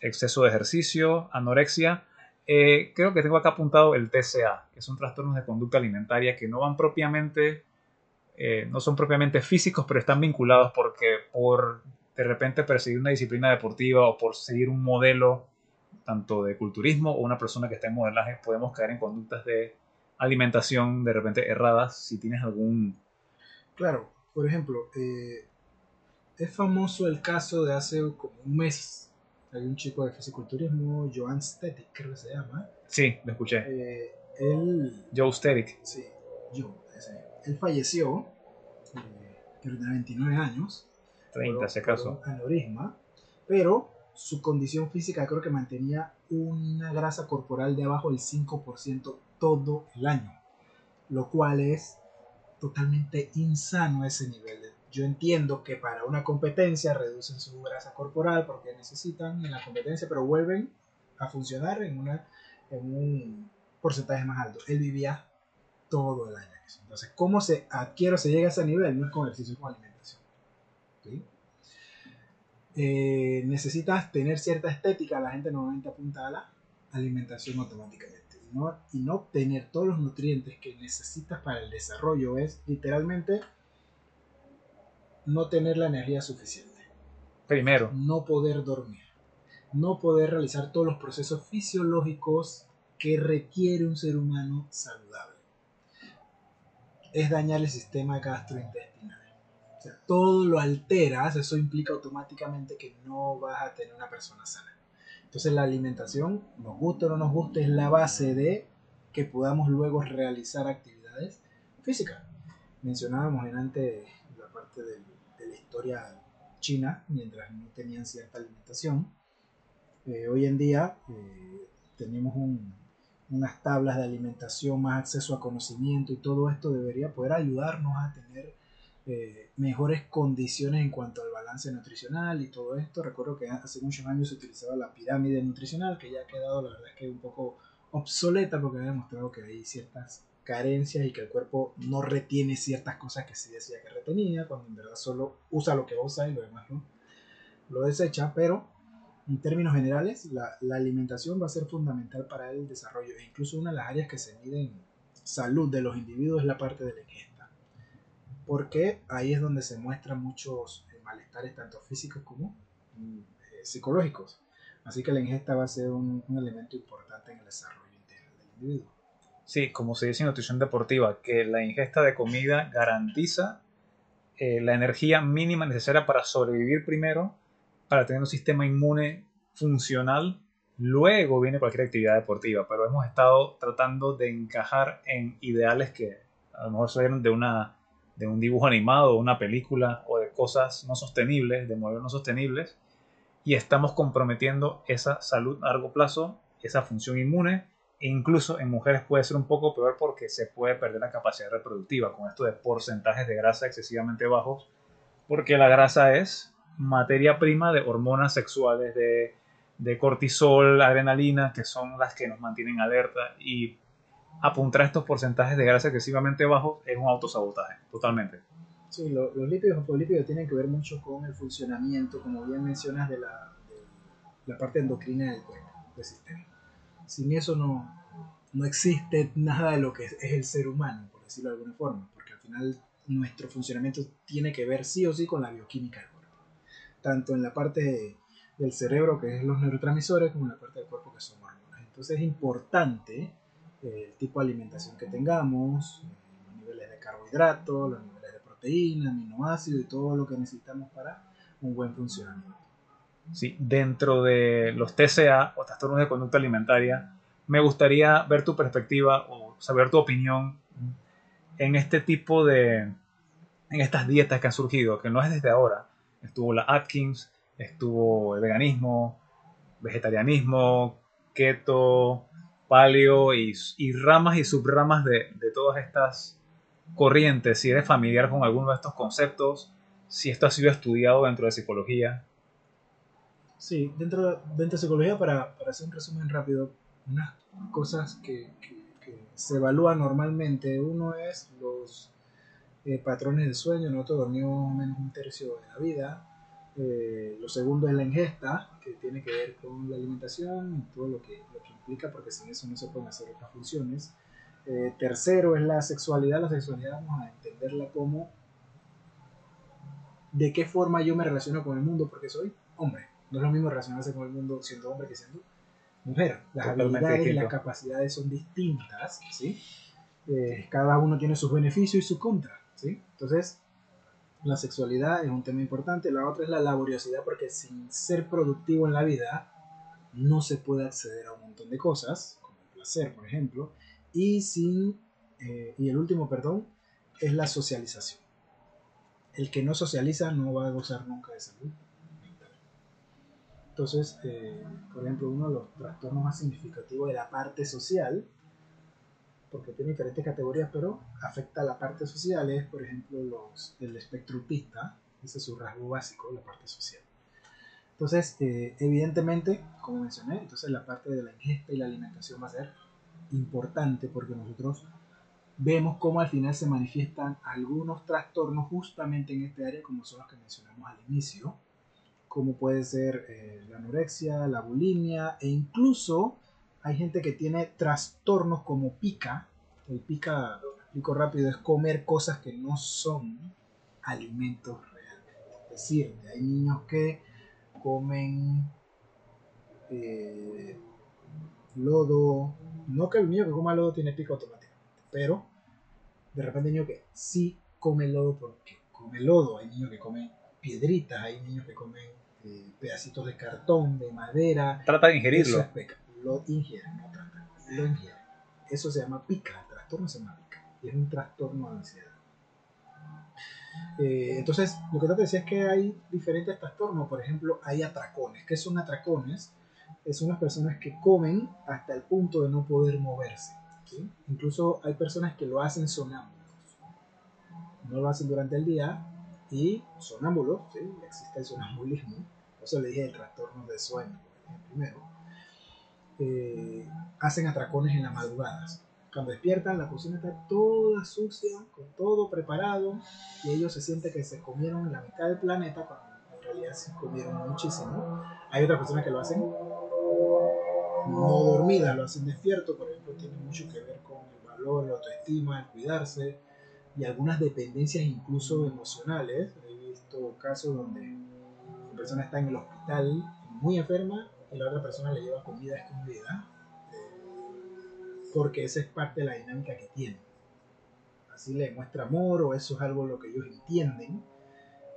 exceso de ejercicio, anorexia. Eh, creo que tengo acá apuntado el TCA, que son trastornos de conducta alimentaria que no van propiamente, eh, no son propiamente físicos, pero están vinculados porque por de repente perseguir una disciplina deportiva o por seguir un modelo tanto de culturismo o una persona que está en modelaje, podemos caer en conductas de alimentación de repente erradas si tienes algún
Claro, por ejemplo, eh, es famoso el caso de hace como un mes. Hay un chico de fisiculturismo, Joan Stetic, creo que se llama.
Sí, lo escuché.
Eh, él,
Joe Steric.
sí, yo, ese, él falleció, eh, que tenía 29 años.
30,
por-
si acaso.
aneurisma, pero su condición física creo que mantenía una grasa corporal de abajo del 5% todo el año, lo cual es totalmente insano ese nivel. de- Yo entiendo que para una competencia reducen su grasa corporal porque necesitan en la competencia, pero vuelven a funcionar en, una, en un porcentaje más alto. Él vivía todo el año. Entonces, ¿cómo se adquiere o se llega a ese nivel? No es con ejercicio, es con alimentación. ¿sí? Eh, necesitas tener cierta estética, la gente normalmente apunta a la alimentación automáticamente. No, y no obtener todos los nutrientes que necesitas para el desarrollo es literalmente no tener la energía suficiente,
Primero.
no poder dormir, no poder realizar todos los procesos fisiológicos que requiere un ser humano saludable. Es dañar el sistema gastrointestinal. O sea, todo lo alteras, eso implica automáticamente que no vas a tener una persona sana. Entonces la alimentación, nos guste o no nos guste, es la base de que podamos luego realizar actividades físicas. Mencionábamos en antes la parte del- historia china, mientras no tenían cierta alimentación. Eh, hoy en día eh, tenemos un- unas tablas de alimentación, más acceso a conocimiento y todo esto debería poder ayudarnos a tener eh, mejores condiciones en cuanto al balance nutricional y todo esto. Recuerdo que hace muchos años se utilizaba la pirámide nutricional, que ya ha quedado, la verdad es que un poco obsoleta porque ha demostrado que hay ciertas carencias y que el cuerpo no retiene ciertas cosas que sí decía que retenía, cuando en verdad solo usa lo que usa y lo demás no lo desecha, pero en términos generales la, la alimentación va a ser fundamental para el desarrollo e incluso una de las áreas que se mide en salud de los individuos es la parte de la ingesta porque ahí es donde se muestran muchos eh, malestares tanto físicos como mm, eh, psicológicos. Así que la ingesta va a ser un, un elemento importante en el desarrollo integral del individuo.
Sí, como se dice en nutrición deportiva, que la ingesta de comida garantiza eh, la energía mínima necesaria para sobrevivir primero, para tener un sistema inmune funcional. Luego viene cualquier actividad deportiva, pero hemos estado tratando de encajar en ideales que a lo mejor salieron de, una, de un dibujo animado, una película o de cosas no sostenibles, de modelos no sostenibles, y estamos comprometiendo esa salud a largo plazo, esa función inmune e incluso en mujeres puede ser un poco peor porque se puede perder la capacidad reproductiva con esto de porcentajes de grasa excesivamente bajos, porque la grasa es materia prima de hormonas sexuales, de, de cortisol, adrenalina, que son las que nos mantienen alerta y apuntar estos porcentajes de grasa excesivamente bajos es un autosabotaje, totalmente.
Sí, lo- los lípidos y fosfolípidos tienen que ver mucho con el funcionamiento, como bien mencionas, de la, de la parte endocrina del cuerpo, del sistema. Sin eso no, no existe nada de lo que es, el ser humano, por decirlo de alguna forma, porque al final nuestro funcionamiento tiene que ver sí o sí con la bioquímica del cuerpo, tanto en la parte de- del cerebro, que es los neurotransmisores, como en la parte del cuerpo, que son hormonas. Entonces es importante eh, el tipo de alimentación que tengamos, eh, los niveles de carbohidratos, los niveles de proteína, aminoácidos y todo lo que necesitamos para un buen funcionamiento.
Sí, dentro de los TCA o trastornos de conducta alimentaria, me gustaría ver tu perspectiva o saber tu opinión en este tipo de, en estas dietas que han surgido, que no es desde ahora. Estuvo la Atkins, estuvo el veganismo, vegetarianismo, keto, paleo y, ramas y subramas de, de todas estas corrientes. Si eres familiar con alguno de estos conceptos, si esto ha sido estudiado dentro de psicología.
Sí, dentro, dentro de psicología, para, para hacer un resumen rápido, unas cosas que, que- que se evalúan normalmente, uno es los eh, patrones de sueño, nosotros dormimos menos un tercio de la vida. Eh, lo segundo es la ingesta, que tiene que ver con la alimentación y todo lo que, lo que implica, porque sin eso no se pueden hacer otras funciones. Eh, tercero es la sexualidad. La sexualidad vamos a entenderla como de qué forma yo me relaciono con el mundo porque soy hombre. No es lo mismo relacionarse con el mundo siendo hombre que siendo mujer. Las
Totalmente
habilidades y las capacidades son distintas, ¿sí? Eh, cada uno tiene sus beneficios y sus contras, ¿sí? Entonces, La sexualidad es un tema importante. La otra es la laboriosidad, porque sin ser productivo en la vida no se puede acceder a un montón de cosas, como el placer, por ejemplo. Y, sin, eh, y el último, perdón, es la socialización. El que no socializa no va a gozar nunca de salud. Entonces, eh, por ejemplo, uno de los trastornos más significativos de la parte social porque tiene diferentes categorías, pero afecta a la parte social, es por ejemplo los, el espectro autista, ese es su rasgo básico, la parte social. Entonces, eh, evidentemente, como mencioné, entonces la parte de la ingesta y la alimentación va a ser importante porque nosotros vemos cómo al final se manifiestan algunos trastornos justamente en este área, como son los que mencionamos al inicio, como puede ser eh, la anorexia, la bulimia e incluso hay gente que tiene trastornos como pica. El pica, lo explico rápido, es comer cosas que no son alimentos realmente. Es decir, hay niños que comen eh, lodo. No que el niño que coma lodo tiene pica automáticamente, pero de repente hay niño que sí come lodo porque come lodo. Hay niños que comen piedritas, hay niños que comen eh, pedacitos de cartón, de madera.
Trata de ingerirlo
lo ingiere, no trata, lo ingiere. Eso se llama pica, el trastorno se llama pica, y es un trastorno de ansiedad. Eh, entonces, lo que te decía es que hay diferentes trastornos, por ejemplo, hay atracones. ¿Qué son atracones? Son las personas que comen hasta el punto de no poder moverse. Incluso hay personas que lo hacen sonámbulos. No lo hacen durante el día y sonámbulos, existe el sonambulismo. Por eso le dije el trastorno de sueño, primero eh, hacen atracones en las madrugadas. Cuando despiertan, la cocina está toda sucia, con todo preparado, y ellos se sienten que se comieron la mitad del planeta, cuando en realidad se comieron muchísimo. Hay otras personas que lo hacen no dormidas, lo hacen despierto, por ejemplo, tiene mucho que ver con el valor, la autoestima, el cuidarse, y algunas dependencias incluso emocionales. He visto casos donde la persona está en el hospital muy enferma y la otra persona le lleva comida escondida, eh, porque esa es parte de la dinámica que tienen. Así le muestra amor o eso es algo lo que ellos entienden.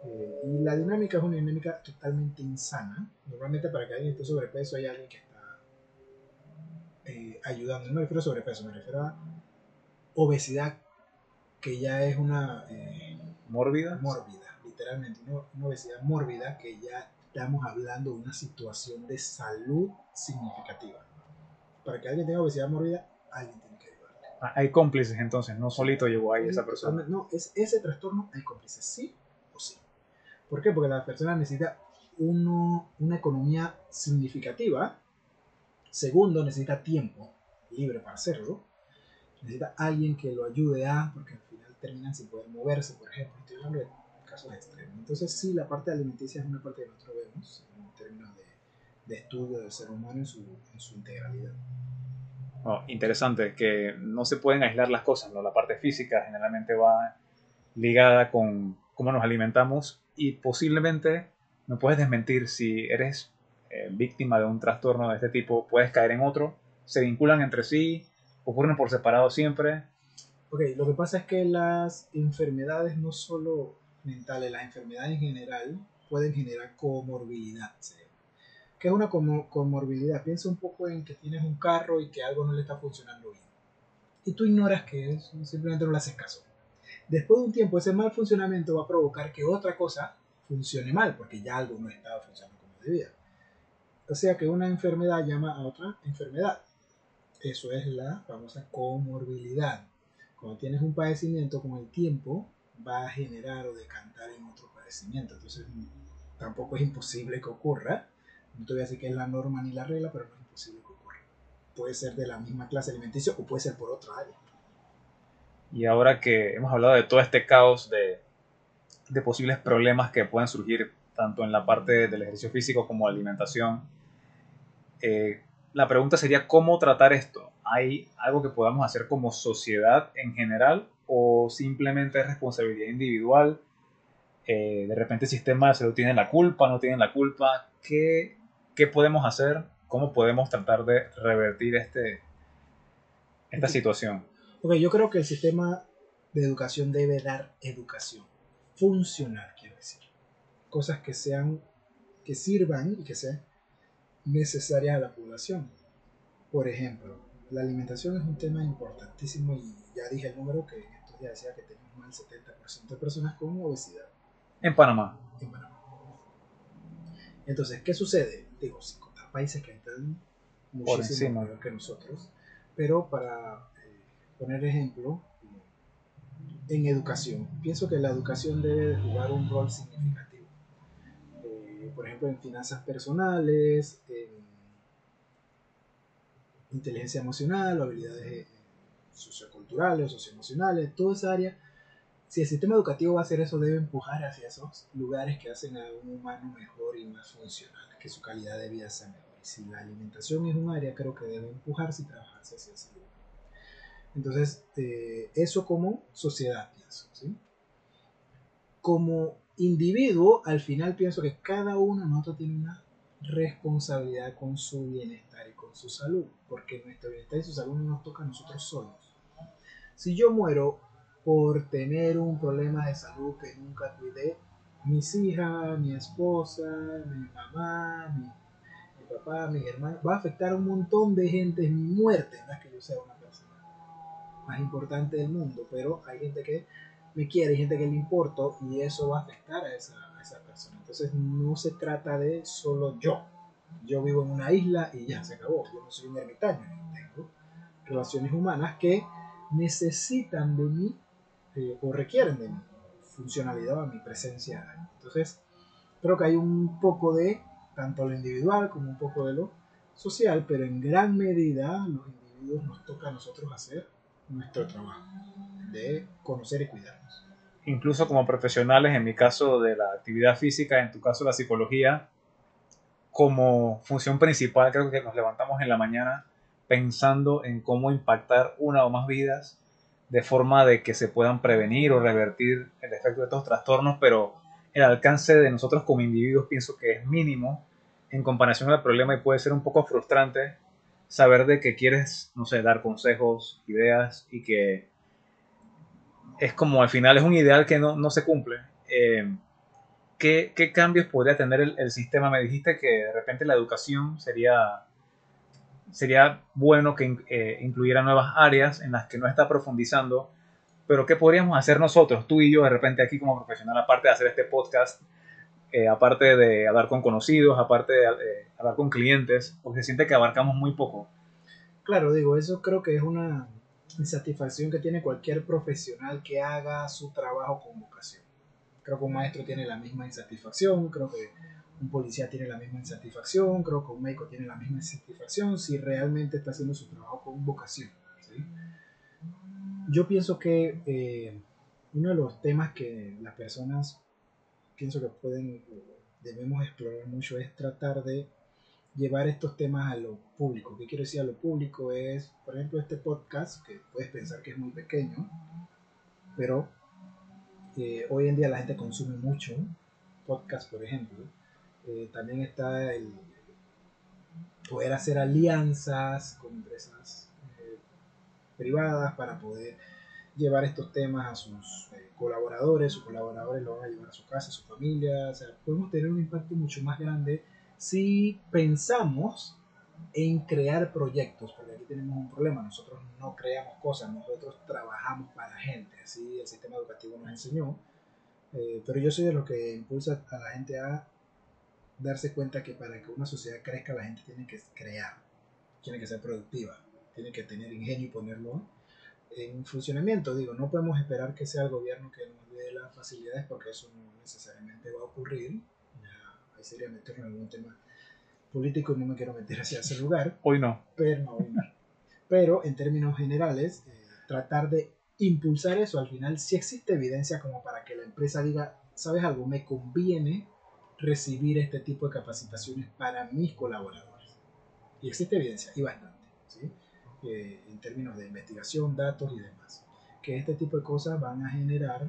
Eh, y la dinámica es una dinámica totalmente insana. Normalmente para que alguien esté sobrepeso hay alguien que está eh, ayudando. No me refiero a sobrepeso, me refiero a obesidad que ya es una...
mórbida.
Mórbida, literalmente. una obesidad mórbida que ya estamos hablando de una situación de salud significativa. Para que alguien tenga obesidad mórbida, alguien tiene que ayudarle.
Ah, hay cómplices entonces, no solito llegó ahí esa persona.
No, es ese trastorno hay cómplices, sí o sí. ¿Por qué? Porque la persona necesita uno, una economía significativa. Segundo, necesita tiempo libre para hacerlo. Necesita alguien que lo ayude a, porque terminan sin poder moverse, por ejemplo. Estoy hablando de casos extremos. Entonces sí, la parte alimenticia es una parte que nosotros vemos en términos de, estudio del ser humano en su, en su integralidad.
Oh, interesante, que no se pueden aislar las cosas, ¿no? La parte física generalmente va ligada con cómo nos alimentamos y posiblemente me puedes desmentir si eres eh, víctima de un trastorno de este tipo, puedes caer en otro, se vinculan entre sí, ocurren por separado siempre.
Ok, lo que pasa es que las enfermedades no solo mentales, las enfermedades en general, pueden generar comorbilidad. ¿Qué es una comorbilidad? Piensa un poco en que tienes un carro y que algo no le está funcionando bien. Y tú ignoras que es, simplemente no le haces caso. Después de un tiempo, ese mal funcionamiento va a provocar que otra cosa funcione mal, porque ya algo no estaba funcionando como debía. O sea que una enfermedad llama a otra enfermedad. Eso es la famosa comorbilidad. Cuando tienes un padecimiento con el tiempo, va a generar o decantar en otro padecimiento. Entonces, tampoco es imposible que ocurra. No te voy a decir que es la norma ni la regla, pero no es imposible que ocurra. Puede ser de la misma clase alimenticia o puede ser por otra área.
Y ahora que hemos hablado de todo este caos de, de posibles problemas que pueden surgir tanto en la parte del ejercicio físico como alimentación, eh, la pregunta sería cómo tratar esto. ¿Hay algo que podamos hacer como sociedad en general o simplemente es responsabilidad individual. Eh, de repente el sistema de salud tiene la culpa, no tiene la culpa. ¿Qué, ¿Qué, podemos hacer? ¿Cómo podemos tratar de revertir este, esta situación?
Ok, yo creo que el sistema de educación debe dar educación funcional, quiero decir. Cosas que sean, que sirvan y que sean necesarias a la población. Por ejemplo, la alimentación es un tema importantísimo y ya dije el número que en estos días decía que tenemos más del 70% de personas con obesidad.
En Panamá.
En Panamá. Entonces, ¿qué sucede? Digo, si contar países que están muchísimo peor que nosotros, pero para eh, poner ejemplo, en educación, pienso que la educación debe jugar un rol significativo. Eh, por ejemplo, en finanzas personales, en inteligencia emocional, o habilidades eh, socioculturales socioemocionales, toda esa área. Si el sistema educativo va a hacer eso, debe empujar hacia esos lugares que hacen a un humano mejor y más funcional, que su calidad de vida sea mejor. Y si la alimentación es un área, creo que debe empujarse y trabajarse hacia ese lugar. Entonces, eh, eso como sociedad, pienso. ¿sí? Como individuo, al final pienso que cada uno de nosotros tiene una responsabilidad con su bienestar y con su salud, porque nuestro bienestar y su salud no nos toca a nosotros solos. Si yo muero por tener un problema de salud que nunca cuidé, mis hijas, mi esposa, mi mamá, mi, papá, mi hermano, va a afectar a un montón de gente en mi muerte, no es que yo sea una persona más importante del mundo, pero hay gente que me quiere, hay gente que le importo y eso va a afectar a esa, esa persona. Entonces no se trata de solo yo. Yo vivo en una isla y ya se acabó. Yo no soy un ermitaño. Tengo relaciones humanas que necesitan de mí eh, o requieren de mi funcionalidad o mi presencia. Entonces creo que hay un poco de tanto lo individual como un poco de lo social, pero en gran medida los individuos nos toca a nosotros hacer nuestro trabajo de conocer y cuidarnos.
Incluso como profesionales, en mi caso de la actividad física, en tu caso la psicología, como función principal creo que nos levantamos en la mañana pensando en cómo impactar una o más vidas de forma de que se puedan prevenir o revertir el efecto de estos trastornos, pero el alcance de nosotros como individuos pienso que es mínimo en comparación al problema y puede ser un poco frustrante saber de que quieres, no sé, dar consejos, ideas y que es como al final es un ideal que no, se cumple. Eh, ¿qué, cambios podría tener el, sistema? Me dijiste que de repente la educación sería, sería bueno que eh, incluyera nuevas áreas en las que no está profundizando, pero ¿qué podríamos hacer nosotros, tú y yo, de repente aquí como profesional, aparte de hacer este podcast? Eh, aparte de hablar con conocidos, aparte de hablar con clientes, porque se siente que abarcamos muy poco.
Claro, digo, eso creo que es una insatisfacción que tiene cualquier profesional que haga su trabajo con vocación. Creo que un maestro tiene la misma insatisfacción, creo que un policía tiene la misma insatisfacción, creo que un médico tiene la misma insatisfacción si realmente está haciendo su trabajo con vocación. Yo pienso que eh, uno de los temas que las personas pienso que pueden, debemos explorar mucho es tratar de llevar estos temas a lo público. ¿Qué quiero decir a lo público? Es, por ejemplo, este podcast, que puedes pensar que es muy pequeño, pero eh, hoy en día la gente consume mucho podcast, por ejemplo. Eh, también está el poder hacer alianzas con empresas eh, privadas para poder llevar estos temas a sus colaboradores, sus colaboradores lo van a llevar a su casa, a su familia, o sea, podemos tener un impacto mucho más grande si pensamos en crear proyectos, porque aquí tenemos un problema, nosotros no creamos cosas, nosotros trabajamos para gente, así el sistema educativo nos enseñó, eh, pero yo soy de los que impulsa a la gente a darse cuenta que para que una sociedad crezca la gente tiene que crear, tiene que ser productiva, tiene que tener ingenio y ponerlo en funcionamiento. Digo, no podemos esperar que sea el gobierno que nos dé las facilidades porque eso no necesariamente va a ocurrir. Ahí sería meternos en algún tema político y no me quiero meter hacia ese lugar.
Hoy no.
Pero, no, pero en términos generales, eh, tratar de impulsar eso. Al final, si existe evidencia como para que la empresa diga, ¿sabes algo? Me conviene recibir este tipo de capacitaciones para mis colaboradores. Y existe evidencia, y bastante. ¿sí? en términos de investigación, datos y demás. Que este tipo de cosas van a generar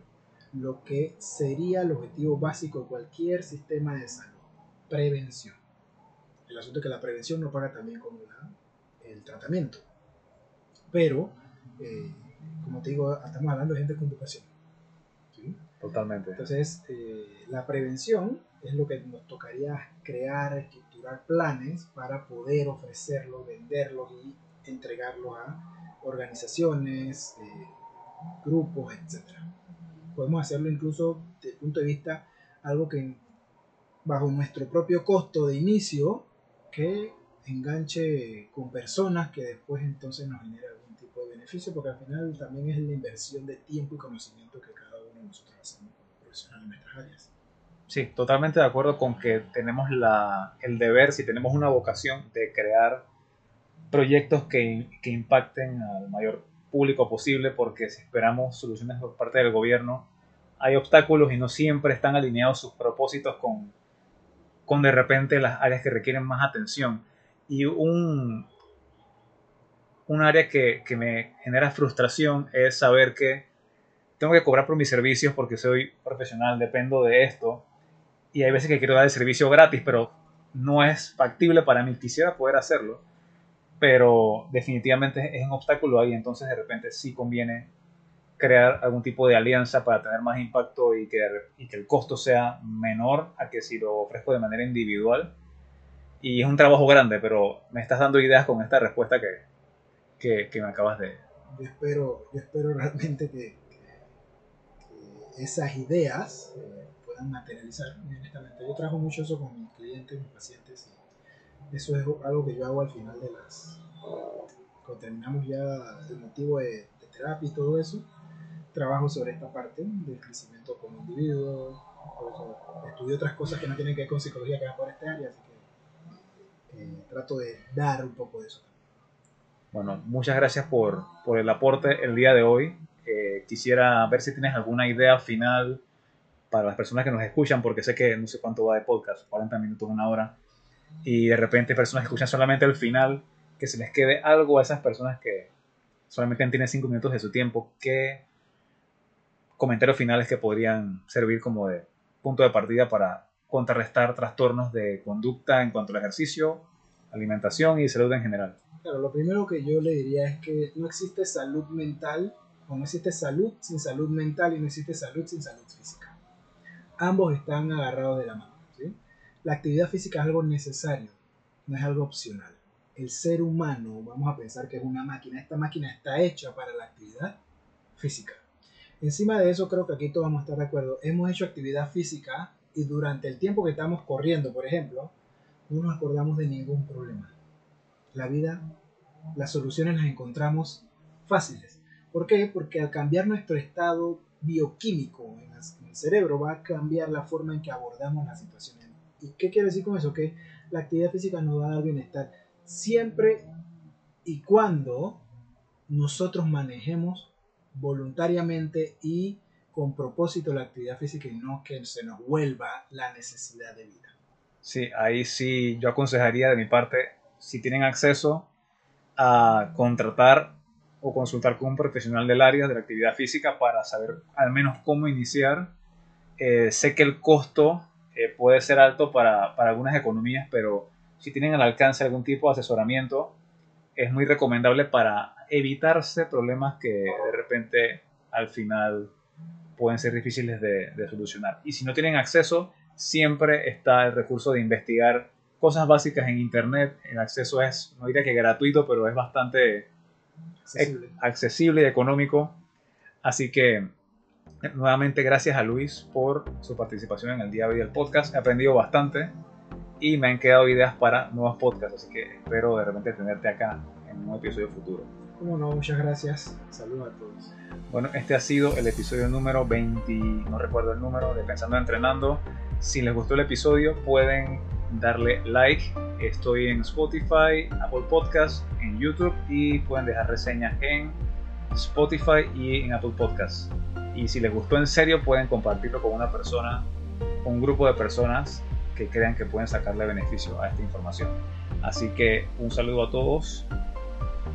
lo que sería el objetivo básico de cualquier sistema de salud, prevención. El asunto es que la prevención no paga también con el tratamiento. Pero, eh, como te digo, estamos hablando de gente con vocación.
Totalmente.
Entonces, eh, la prevención es lo que nos tocaría crear, estructurar planes para poder ofrecerlo, venderlos y entregarlos a organizaciones, eh, grupos, etc. Podemos hacerlo incluso desde el punto de vista algo que bajo nuestro propio costo de inicio que enganche con personas que después entonces nos genere algún tipo de beneficio, porque al final también es la inversión de tiempo y conocimiento que cada uno de nosotros hacemos como profesionales en nuestras áreas.
Sí, totalmente de acuerdo con que tenemos la, el deber, si tenemos una vocación, de crear proyectos que, que impacten al mayor público posible, porque si esperamos soluciones por parte del gobierno, hay obstáculos y no siempre están alineados sus propósitos con, con de repente las áreas que requieren más atención. Y un, un área que, que, me genera frustración es saber que tengo que cobrar por mis servicios porque soy profesional, dependo de esto. Y hay veces que quiero dar el servicio gratis, pero no es factible para mí. Quisiera poder hacerlo, pero definitivamente es un obstáculo ahí. Entonces de repente sí conviene crear algún tipo de alianza para tener más impacto y que, y que el costo sea menor a que si lo ofrezco de manera individual y es un trabajo grande, pero me estás dando ideas con esta respuesta que, que, que me acabas de...
Yo espero, yo espero realmente que, que esas ideas eh, puedan materializar, honestamente. Yo trabajo mucho eso con mis clientes, mis pacientes, y eso es algo que yo hago al final de las... Cuando terminamos ya el motivo de, terapia y todo eso, trabajo sobre esta parte del crecimiento como individuo, estudio otras cosas que no tienen que ver con psicología que van por este área, así que eh, trato de dar un poco de eso.
Bueno, muchas gracias por, por el aporte el día de hoy. Eh, quisiera ver si tienes alguna idea final para las personas que nos escuchan, porque sé que no sé cuánto va de podcast, 40 minutos, una hora, y de repente personas que escuchan solamente el final, que se les quede algo a esas personas que solamente tienen 5 minutos de su tiempo, ¿qué comentarios finales que podrían servir como de punto de partida para contrarrestar trastornos de conducta en cuanto al ejercicio, alimentación y salud en general?
Claro, lo primero que yo le diría es que no existe salud mental o no existe salud sin salud mental y no existe salud sin salud física. Ambos están agarrados de la mano. ¿sí? La actividad física es algo necesario, no es algo opcional. El ser humano, vamos a pensar que es una máquina, esta máquina está hecha para la actividad física. Encima de eso, creo que aquí todos vamos a estar de acuerdo. Hemos hecho actividad física y durante el tiempo que estamos corriendo, por ejemplo, no nos acordamos de ningún problema. La vida, las soluciones las encontramos fáciles. ¿Por qué? Porque al cambiar nuestro estado bioquímico en el cerebro va a cambiar la forma en que abordamos las situaciones. ¿Y qué quiere decir con eso? Que la actividad física nos va a dar bienestar siempre y cuando nosotros manejemos voluntariamente y con propósito la actividad física y no que se nos vuelva la necesidad de vida.
Sí, ahí sí yo aconsejaría de mi parte, si tienen acceso a contratar o consultar con un profesional del área de la actividad física para saber al menos cómo iniciar. Eh, sé que el costo eh, puede ser alto para, para algunas economías, pero si tienen al alcance algún tipo de asesoramiento, es muy recomendable para evitarse problemas que de repente al final pueden ser difíciles de, de, solucionar. Y si no tienen acceso, siempre está el recurso de investigar cosas básicas en Internet. El acceso es, no diría que gratuito, pero es bastante accesible, accesible y económico. Así que, nuevamente, gracias a Luis por su participación en el día de hoy del podcast. He aprendido bastante y me han quedado ideas para nuevos podcasts. Así que espero de repente tenerte acá en un episodio futuro.
Como no, muchas gracias. Saludos a todos.
Bueno, este ha sido el episodio número 20, no recuerdo el número, de Pensando Entrenando. Si les gustó el episodio, pueden darle like. Estoy en Spotify, Apple Podcast, en YouTube y pueden dejar reseñas en Spotify y en Apple Podcast. Y si les gustó en serio, pueden compartirlo con una persona, un grupo de personas que crean que pueden sacarle beneficio a esta información. Así que un saludo a todos